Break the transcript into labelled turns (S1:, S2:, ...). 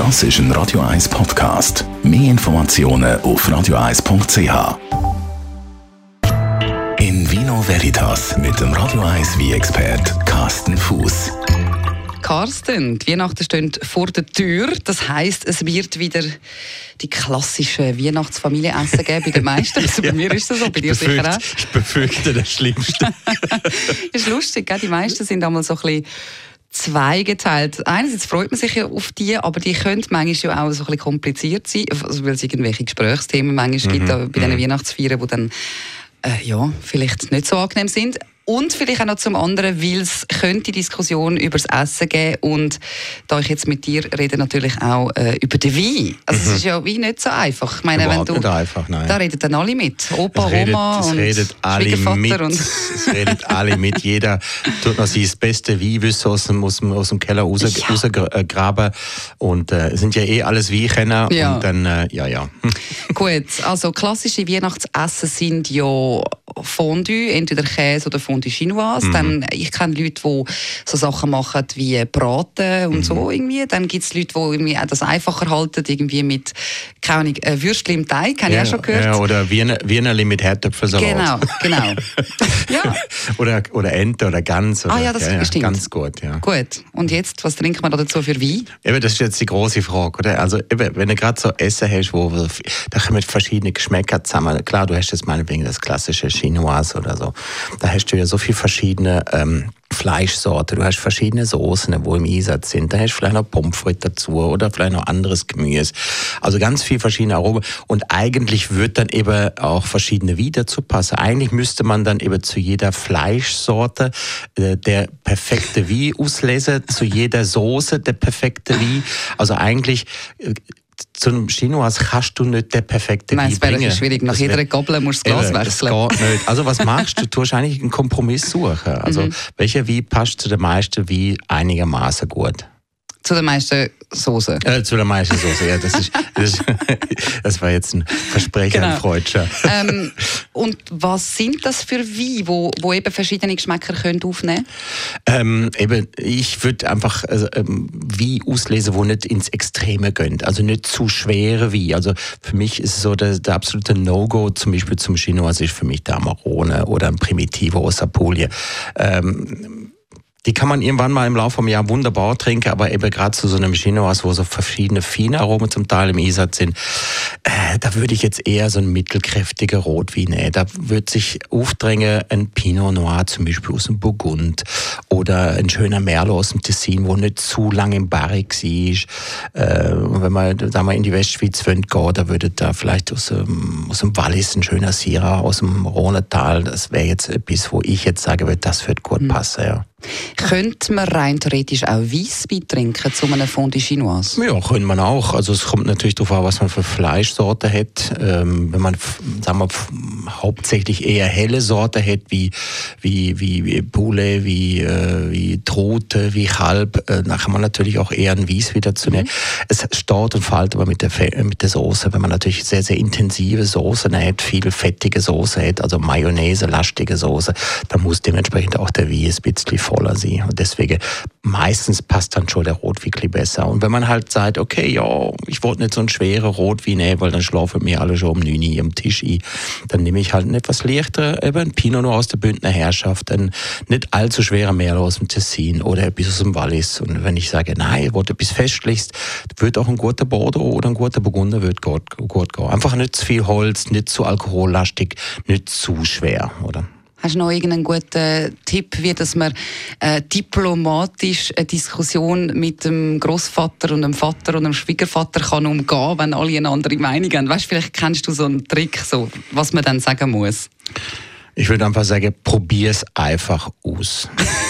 S1: Das ist ein Radio 1 Podcast. Mehr Informationen auf radio1.ch. In Vino Veritas mit dem Radio 1 wie expert Carsten Fuß.
S2: Carsten, die Weihnachten stehen vor der Tür. Das heisst, es wird wieder die klassischen Weihnachtsfamilienessen geben bei den meisten. Also bei mir ist das so, bei dir sicher auch.
S3: Ich befürchte das Schlimmste.
S2: ist lustig, gell? die meisten sind einmal so ein bisschen zweigeteilt. Einerseits freut man sich ja auf die, aber die können manchmal ja auch so ein bisschen kompliziert sein, also weil es irgendwelche Gesprächsthemen manchmal mhm. gibt bei diesen mhm. Weihnachtsfeiern, die dann äh, ja, vielleicht nicht so angenehm sind. Und vielleicht auch noch zum anderen, weil es könnte Diskussion über das Essen geben und da ich jetzt mit dir rede, natürlich auch äh, über den Wein. Also mhm. es ist ja wie nicht so einfach. Ich meine, wenn du,
S3: nicht einfach, nein.
S2: Da reden dann alle mit. Opa, es redet, Oma und
S3: redet alle mit. Und es redet alle mit. Jeder tut noch sein beste Wein aus dem, aus dem, aus dem Keller rausgraben. Ja. Und äh, sind ja eh alles Weinkenner. Ja. Und dann, äh, ja, ja.
S2: Gut, also klassische Weihnachtsessen sind ja Fondue, entweder Käse oder Fondue Chinoise. Mhm. Dann, ich kenne Leute, die so Sachen machen wie Braten und mhm. so irgendwie. Dann gibt es Leute, die irgendwie auch das einfacher halten, irgendwie mit, keine Ahnung, äh, Würstchen im Teig, habe ja, ich auch schon gehört.
S3: Ja, oder Wiener, Wienerli mit Herdöpfelsalat.
S2: Genau, genau. ja.
S3: oder, oder Ente oder Gans. Oder,
S2: ah ja, das ja, stimmt.
S3: Ganz gut, ja.
S2: Gut. Und jetzt, was trinkt man da dazu für Wein?
S3: Eben, das ist jetzt die große Frage, oder? Also, eben, wenn du gerade so Essen hast, wo da kommen verschiedene Geschmäcker zusammen. Klar, du hast jetzt meinetwegen das klassische Chinoise oder so. Da hast du ja so viele verschiedene ähm, Fleischsorten, du hast verschiedene Soßen, wo im Einsatz sind. Da hast du vielleicht noch Pommes dazu oder vielleicht noch anderes Gemüse. Also ganz viel verschiedene Aromen. Und eigentlich wird dann eben auch verschiedene Weine dazu passen. Eigentlich müsste man dann eben zu jeder Fleischsorte äh, der perfekte Wein auslesen, zu jeder Soße der perfekte Wein. Also eigentlich äh, zu einem Chinoise kannst du nicht den perfekten Wein bringen.
S2: Das ist schwierig. Nach jeder Gabel musst du das Glas wechseln.
S3: Das geht nicht. Also was machst du? Du tust eigentlich einen Kompromiss suchen. Also mhm. welcher Wein passt zu den meisten Wein einigermaßen gut?
S2: Zu den meisten Soße.
S3: Äh, zu der meisten Soße, ja. Das, ist, das, ist, das war jetzt ein Versprecher, genau. ein Freudscher.
S2: Ähm, und was sind das für Weine, wo, wo eben verschiedene Geschmäcker können aufnehmen
S3: ähm, eben, Ich würde einfach also, ähm, Wein auslesen, wo nicht ins Extreme gehen. Also nicht zu schwere Wein. Also für mich ist so, der, der absolute No-Go zum Beispiel zum Chinois ist für mich der Amarone oder ein Primitivo aus Apulie. Ähm, die kann man irgendwann mal im Laufe vom Jahr wunderbar trinken, aber eben gerade zu so einem Chinois, wo so verschiedene feine Aromen zum Teil im Einsatz sind, äh, da würde ich jetzt eher so ein mittelkräftiger Rotwein nehmen. Da würde sich aufdrängen ein Pinot Noir zum Beispiel aus dem Burgund oder ein schöner Merlot aus dem Tessin, wo nicht zu lang im Barrik ist. Äh, wenn man da mal in die Westschweiz gehen, da würde da vielleicht aus, dem, aus dem Wallis ein schöner Syrah aus dem Rhonetal, das wäre jetzt etwas, wo ich jetzt sage, das wird gut hm. passen, ja.
S2: Könnte man rein theoretisch auch Weisswein trinken zu einem Fondue Chinoise?
S3: Ja, könnte man auch. Also es kommt natürlich darauf an, was man für Fleischsorte hat. Ähm, wenn man sagen wir, hauptsächlich eher helle Sorte hat, wie, wie, wie, wie Poulet, wie, äh, wie Trote, wie Kalb, äh, dann kann man natürlich auch eher ein Weiss wieder zu nehmen. Mhm. Es steht und fällt aber mit der, mit der Soße. Wenn man natürlich sehr, sehr intensive Soße hat, viel fettige Soße hat, also Mayonnaise, lastige Soße, dann muss dementsprechend auch der Weiss ein bisschen voller sein. Und deswegen meistens passt dann schon der Rotwein besser. Und wenn man halt sagt, okay, ja, ich wollte nicht so einen schweren Rotwein nehmen, weil dann schlafen mir alle schon um 9 Uhr am Tisch ein, dann nehme ich halt einen etwas leichteren, eben ein Pinot Noir aus der Bündner Herrschaft, einen nicht allzu schwerer Merlot aus dem Tessin oder etwas aus dem Wallis. Und wenn ich sage, nein, wollte etwas Festlichst, wird auch ein guter Bordeaux oder ein guter Burgunder wird gut, gut gehen. Einfach nicht zu viel Holz, nicht zu alkohollastig, nicht zu schwer, oder?
S2: Hast du noch irgendeinen guten Tipp, wie dass man äh, diplomatisch eine Diskussion mit dem Großvater und dem Vater und dem Schwiegervater kann umgehen, wenn alle eine andere Meinung haben? Weißt, vielleicht kennst du so einen Trick, so, was man dann sagen muss.
S3: Ich würde einfach sagen, probier es einfach aus.